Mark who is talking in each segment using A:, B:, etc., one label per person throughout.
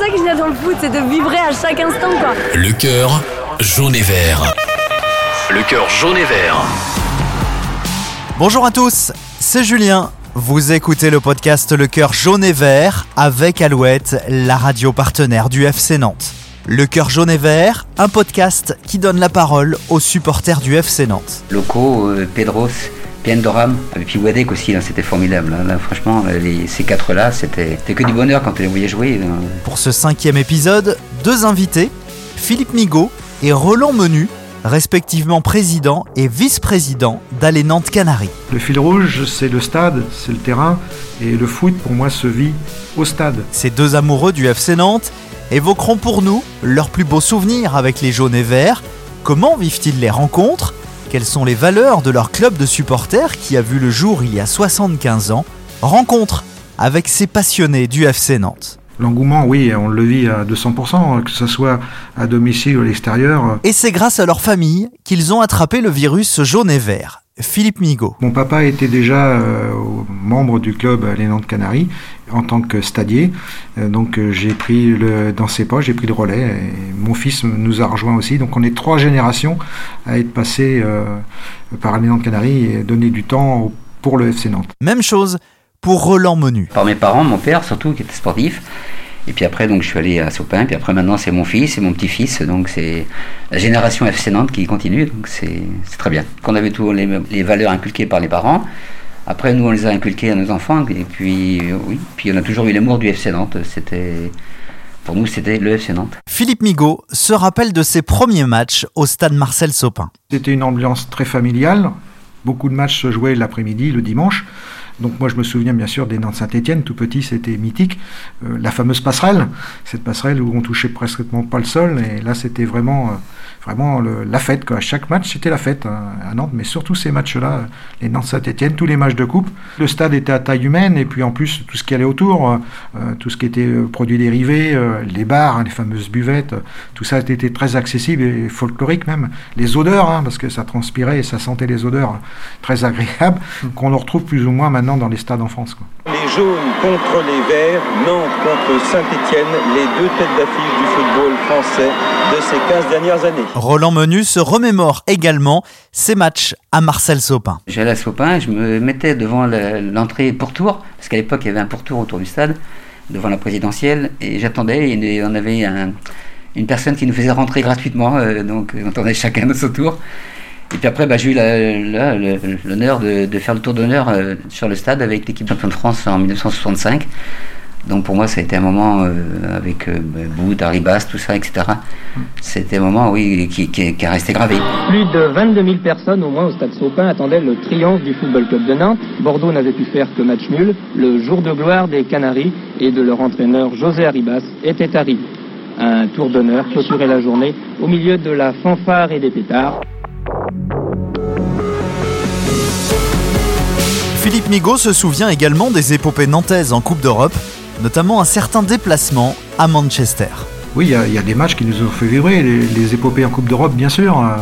A: ça que je dans le foot, c'est de vibrer à chaque instant, quoi.
B: Le cœur jaune et vert. Le cœur jaune et vert.
C: Bonjour à tous, c'est Julien. Vous écoutez le podcast Le cœur jaune et vert avec Alouette, la radio partenaire du FC Nantes. Le cœur jaune et vert, un podcast qui donne la parole aux supporters du FC Nantes.
D: Loco, euh, Pedros, Doram, et puis Wadek aussi, hein, c'était formidable. Hein. franchement, ces quatre-là, c'était que du bonheur quand on les voyait jouer. Hein.
C: Pour ce cinquième épisode, deux invités, Philippe Migaud et Roland Menu, respectivement président et vice-président d'Allez Nantes Canaries.
E: Le fil rouge, c'est le stade, c'est le terrain, et le foot, pour moi, se vit au stade.
C: Ces deux amoureux du FC Nantes évoqueront pour nous leurs plus beaux souvenirs avec les jaunes et verts, comment vivent-ils les rencontres, quelles sont les valeurs de leur club de supporters qui a vu le jour il y a 75 ans, rencontre avec ces passionnés du FC Nantes.
E: L'engouement, oui, on le vit à 200%, que ce soit à domicile ou à l'extérieur.
C: Et c'est grâce à leur famille qu'ils ont attrapé le virus jaune et vert. Philippe Migaud.
E: Mon papa était déjà euh, membre du club Les Nantes Canaries en tant que stadier. Euh, donc euh, j'ai pris le, dans ses pas, j'ai pris le relais. Et mon fils nous a rejoint aussi. Donc on est trois générations à être passés par Les Nantes Canaries et donner du temps pour le FC Nantes.
C: Même chose pour Roland Menu.
D: Par mes parents, mon père surtout, qui était sportif. Et puis après, donc, je suis allé à Sopin. Puis après, maintenant, c'est mon fils et mon petit-fils. Donc, c'est la génération FC Nantes qui continue. Donc, c'est très bien. Qu'on avait tous les, les, valeurs inculquées par les parents. Après, nous, on les a inculquées à nos enfants. Et puis, oui. Puis, on a toujours eu l'amour du FC Nantes. C'était. Pour nous, c'était le FC Nantes.
C: Philippe Migaud se rappelle de ses premiers matchs au stade Marcel Sopin.
E: C'était une ambiance très familiale. Beaucoup de matchs se jouaient l'après-midi, le dimanche. Donc moi je me souviens bien sûr des Nantes Saint-Etienne, tout petit c'était mythique, euh, la fameuse passerelle, cette passerelle où on touchait presque pas le sol, et là c'était vraiment, euh, vraiment la fête. Quoi. Chaque match c'était la fête hein, à Nantes, mais surtout ces matchs-là, les Nantes Saint-Etienne, tous les matchs de coupe, le stade était à taille humaine, et puis en plus tout ce qui allait autour, euh, tout ce qui était produits dérivés, les bars, hein, les fameuses buvettes, tout ça était très accessible et folklorique même. Les odeurs, hein, parce que ça transpirait et ça sentait les odeurs très agréables, qu'on retrouve plus ou moins maintenant dans les stades en France.
F: Les jaunes contre les verts, Nantes contre Saint-Etienne, les deux têtes d'affiche du football français de ces 15 dernières années.
C: Roland Menu se remémore également ses matchs à Marcel Sopin.
D: J'allais à Sopin, je me mettais devant l'entrée pourtour, parce qu'à l'époque il y avait un pourtour autour du stade, devant la présidentielle, et j'attendais, et on avait une personne qui nous faisait rentrer gratuitement, euh, donc on attendait chacun de son tour. Et puis après, bah, j'ai eu l'honneur de, faire le tour d'honneur euh, sur le stade avec l'équipe champion de France en 1965. Donc pour moi, ça a été un moment euh, avec euh, Bout, Arribas, tout ça, etc. C'était un moment, oui, qui, qui, qui, a resté gravé.
G: Plus de 22 000 personnes, au moins au stade Saupin, attendaient le triomphe du Football Club de Nantes. Bordeaux n'avait pu faire que match nul. Le jour de gloire des Canaries et de leur entraîneur José Arribas était arrivé. Un tour d'honneur clôturait la journée au milieu de la fanfare et des pétards.
C: Philippe Migaud se souvient également des épopées nantaises en Coupe d'Europe, notamment un certain déplacement à Manchester.
E: Oui, il y, a des matchs qui nous ont fait vibrer, les, épopées en Coupe d'Europe, bien sûr. Euh,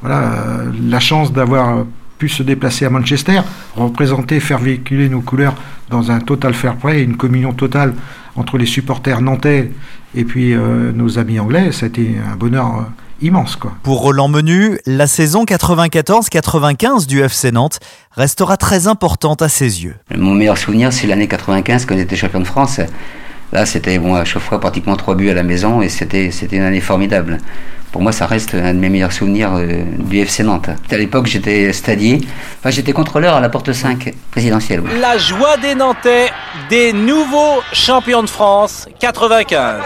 E: voilà, euh, la chance d'avoir pu se déplacer à Manchester, représenter, faire véhiculer nos couleurs dans un total fair play, une communion totale entre les supporters nantais et puis euh, nos amis anglais, ça a été un bonheur immense. Quoi.
C: Pour Roland Menu, la saison 94-95 du FC Nantes restera très importante à ses yeux.
D: Mon meilleur souvenir, c'est l'année 95 quand on était champion de France. Là, c'était bon, à chaque fois pratiquement trois buts à la maison et c'était une année formidable. Pour moi, ça reste un de mes meilleurs souvenirs euh, du FC Nantes. À l'époque, j'étais stadier, enfin, j'étais contrôleur à la porte 5 présidentielle.
H: La joie des Nantais, des nouveaux champions de France 95.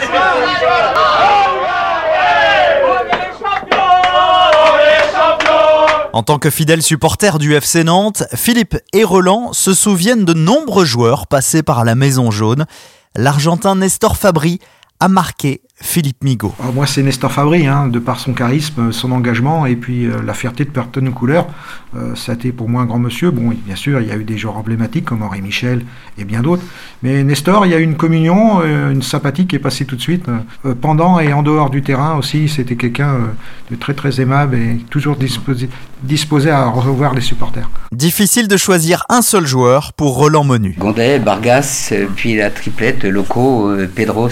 C: En tant que fidèle supporter du FC Nantes, Philippe et Roland se souviennent de nombreux joueurs passés par la Maison Jaune. L'Argentin Nestor Fabri a marqué Philippe Migaud.
E: Ah, moi, c'est Nestor Fabri, hein, de par son charisme, son engagement et puis euh, la fierté de porter nos couleurs. Euh, ça a été pour moi un grand monsieur. Bon, bien sûr, il y a eu des joueurs emblématiques comme Henri Michel et bien d'autres. Mais Nestor, il y a eu une communion, euh, une sympathie qui est passée tout de suite. pendant et en dehors du terrain aussi, c'était quelqu'un de très très aimable et toujours disposé, disposé à revoir les supporters.
C: Difficile de choisir un seul joueur pour Roland Menu.
D: Gondet, Bargas, puis la triplette, Loco, Pedros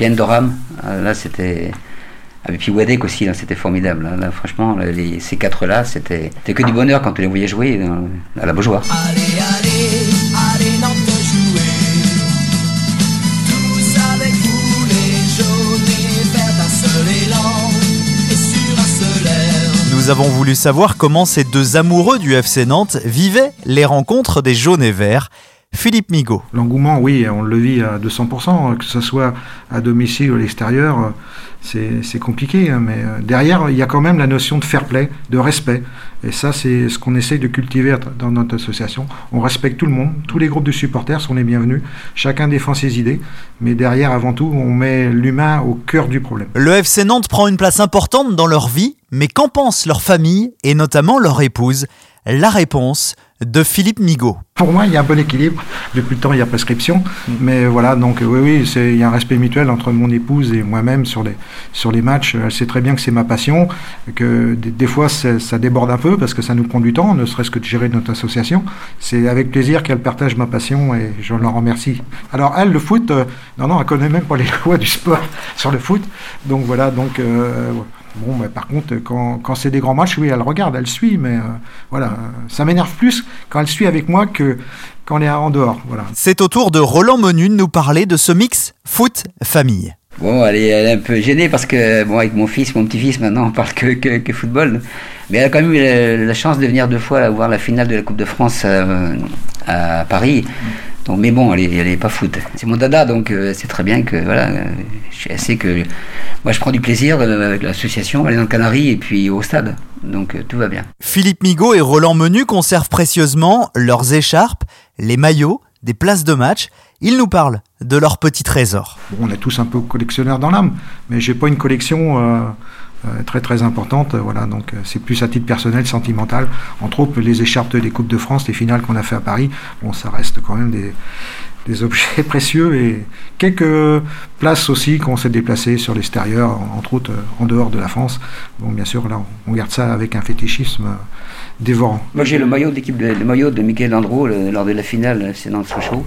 D: Pienne Doram, là c'était. Avec puis Wadek aussi, là, c'était formidable. Là, franchement, les, ces quatre-là, c'était que du bonheur quand on les voyait jouer à la Beaujoire. Allez, allez, allez,
C: Nous avons voulu savoir comment ces deux amoureux du FC Nantes vivaient les rencontres des jaunes et verts. Philippe Migaud.
E: L'engouement, oui, on le vit à 200%, que ce soit à domicile ou à l'extérieur, c'est compliqué. Hein, mais euh, derrière, il y a quand même la notion de fair play, de respect. Et ça, c'est ce qu'on essaye de cultiver dans notre association. On respecte tout le monde, tous les groupes de supporters sont les bienvenus, chacun défend ses idées, mais derrière, avant tout, on met l'humain au cœur du problème.
C: Le FC Nantes prend une place importante dans leur vie, mais qu'en pense leur famille et notamment leur épouse La réponse de Philippe Migaud.
E: Pour moi, il y a un bon équilibre. Depuis le temps, il y a prescription. Mm. Mais voilà, donc oui, oui, il y a un respect mutuel entre mon épouse et moi-même sur les, sur les matchs. Elle sait très bien que c'est ma passion, que des, fois, ça déborde un peu parce que ça nous prend du temps, ne serait-ce que de gérer notre association. C'est avec plaisir qu'elle partage ma passion et je l'en remercie. Alors, elle, le foot, euh, non, non, elle connaît même pas les lois du sport sur le foot. Donc voilà, donc... Euh, Bon, mais par contre, quand, quand c'est des grands matchs, oui, elle regarde, elle suit, mais euh, voilà, ça m'énerve plus quand elle suit avec moi que quand elle est en dehors. Voilà.
C: C'est au tour de Roland Menu de nous parler de ce mix foot-famille.
D: Bon, elle est, elle est, un peu gênée parce que, bon, avec mon fils, mon petit-fils, maintenant, on parle que, que, football. Mais elle a quand même eu la, chance de venir deux fois voir la finale de la Coupe de France euh, à Paris mais bon, elle n'est pas foot. C'est mon dada, donc euh, c'est très bien que voilà, je sais que moi je prends du plaisir euh, avec l'association, aller dans le Canary et puis au stade. Donc euh, tout va bien.
C: Philippe Migaud et Roland Menu conservent précieusement leurs écharpes, les maillots, des places de match. Ils nous parlent de leur petit trésor.
E: on est tous un peu collectionneurs dans l'âme, mais j'ai pas une collection. Euh, très très importante. Voilà, donc euh, c'est plus à titre personnel, sentimental. Entre autres, les écharpes des Coupes de France, les finales qu'on a fait à Paris, bon, ça reste quand même des, des objets précieux et quelques places aussi qu'on s'est déplacé sur l'extérieur, entre autres euh, en dehors de la France. Bon, bien sûr, là, on garde ça avec un fétichisme dévorant.
D: Moi, j'ai le maillot d'équipe, le maillot de Michael Landreau lors de la finale, c'est dans le Sochaux.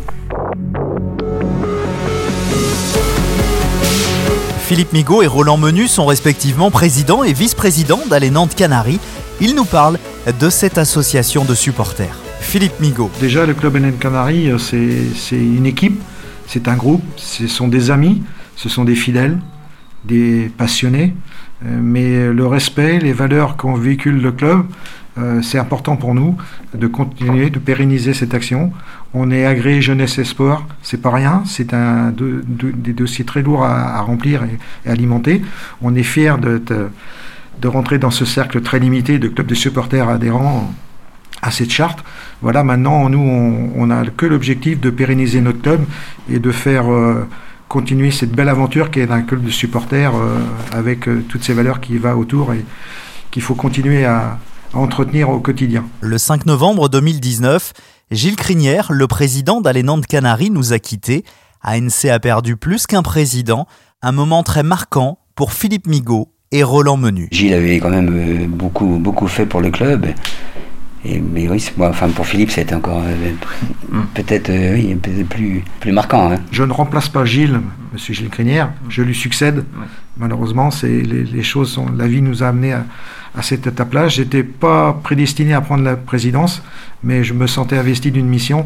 C: Philippe Migaud et Roland Menu sont respectivement président et vice-président d'Allez Nantes Canaries. Ils nous parlent de cette association de supporters. Philippe Migaud.
E: Déjà, le club Nantes Canaries, euh, c'est une équipe, c'est un groupe, ce sont des amis, ce sont des fidèles, des passionnés. Euh, mais le respect, les valeurs qu'on véhicule le club, c'est important pour nous de continuer, de pérenniser cette action. On est agréé jeunesse et sport, c'est pas rien, c'est un des dossiers très lourds à, remplir et, alimenter. On est fier de, de, rentrer dans ce cercle très limité de clubs de supporters adhérents à cette charte. Voilà, maintenant, nous, on n'a que l'objectif de pérenniser notre club et de faire euh, continuer cette belle aventure qui est un club de supporters euh, avec toutes ces valeurs qui va autour et qu'il faut continuer à, entretenir au quotidien.
C: Le 5 novembre 2019, Gilles Crinière, le président d'Allez Nantes Canaries, nous a quittés. ANC a perdu plus qu'un président, un moment très marquant pour Philippe Migaud et Roland Menu.
D: Gilles avait quand même euh, beaucoup, beaucoup fait pour le club. Et, mais oui, enfin pour Philippe, c'était encore euh, peut-être euh, plus, plus marquant. Hein.
E: Je ne remplace pas Gilles, Monsieur Gilles Crinière, je lui succède. Malheureusement, c'est les, les, choses sont, la vie nous a amené à, à cette étape-là. J'étais pas prédestiné à prendre la présidence, mais je me sentais investi d'une mission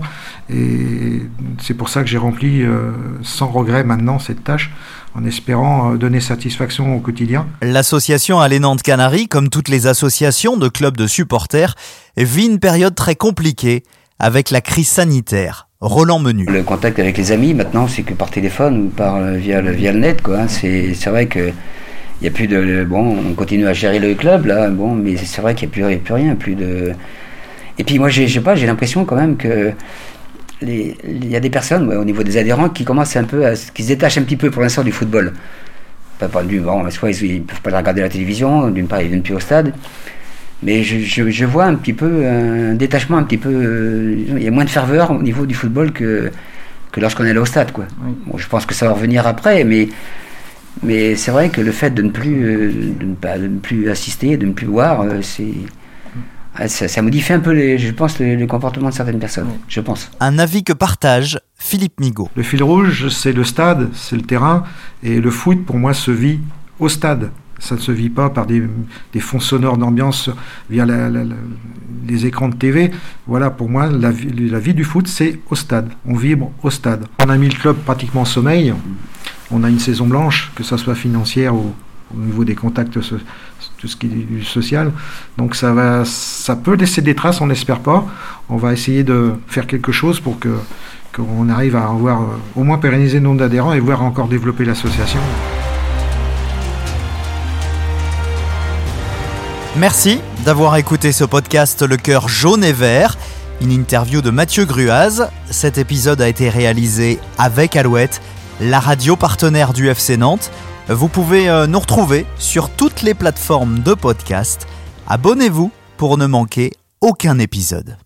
E: et c'est pour ça que j'ai rempli euh, sans regret maintenant cette tâche en espérant euh, donner satisfaction au quotidien.
C: L'association Allez Nantes Canaries, comme toutes les associations de clubs de supporters, vit une période très compliquée avec la crise sanitaire. Roland Menu.
D: Le contact avec les amis maintenant, c'est que par téléphone ou par euh, via le, via le net. Quoi. Hein. C'est, c'est vrai que il y a plus de bon on continue à gérer le club là bon mais c'est vrai qu'il n'y a, plus rien plus de et puis moi j'ai pas j'ai l'impression quand même que il y a des personnes au niveau des adhérents qui commencent un peu à, qui se détachent un petit peu pour l'instant du football. Pas, pas du bon soit ils, ne peuvent pas regarder la télévision d'une part ils viennent plus au stade mais je, je, vois un petit peu un détachement un petit peu euh, il y a moins de ferveur au niveau du football que que lorsqu'on est là au stade quoi. Bon, je pense que ça va revenir après mais mais c'est vrai que le fait de ne plus, euh, de ne pas, de ne plus assister, de ne plus voir, euh, c'est. Ça, modifie un peu, les, je pense, le, comportement de certaines personnes. Je pense.
C: Un avis que partage Philippe Migaud.
E: Le fil rouge, c'est le stade, c'est le terrain, et le foot, pour moi, se vit au stade. Ça ne se vit pas par des, des fonds sonores d'ambiance via la, la, la, les écrans de TV. Voilà, pour moi, la, la vie du foot, c'est au stade. On vibre au stade. On a mis le club pratiquement en sommeil. On a une saison blanche, que ce soit financière ou au niveau des contacts, tout ce qui est du social. Donc ça, va, ça peut laisser des traces, on n'espère pas. On va essayer de faire quelque chose pour que qu'on arrive à avoir au moins pérenniser le nombre d'adhérents et voir encore développer l'association.
C: Merci d'avoir écouté ce podcast Le cœur jaune et vert, une interview de Mathieu Gruaz. Cet épisode a été réalisé avec Alouette, la radio partenaire du FC Nantes. Vous pouvez euh, nous retrouver sur toutes les plateformes de podcast. Abonnez-vous pour ne manquer aucun épisode.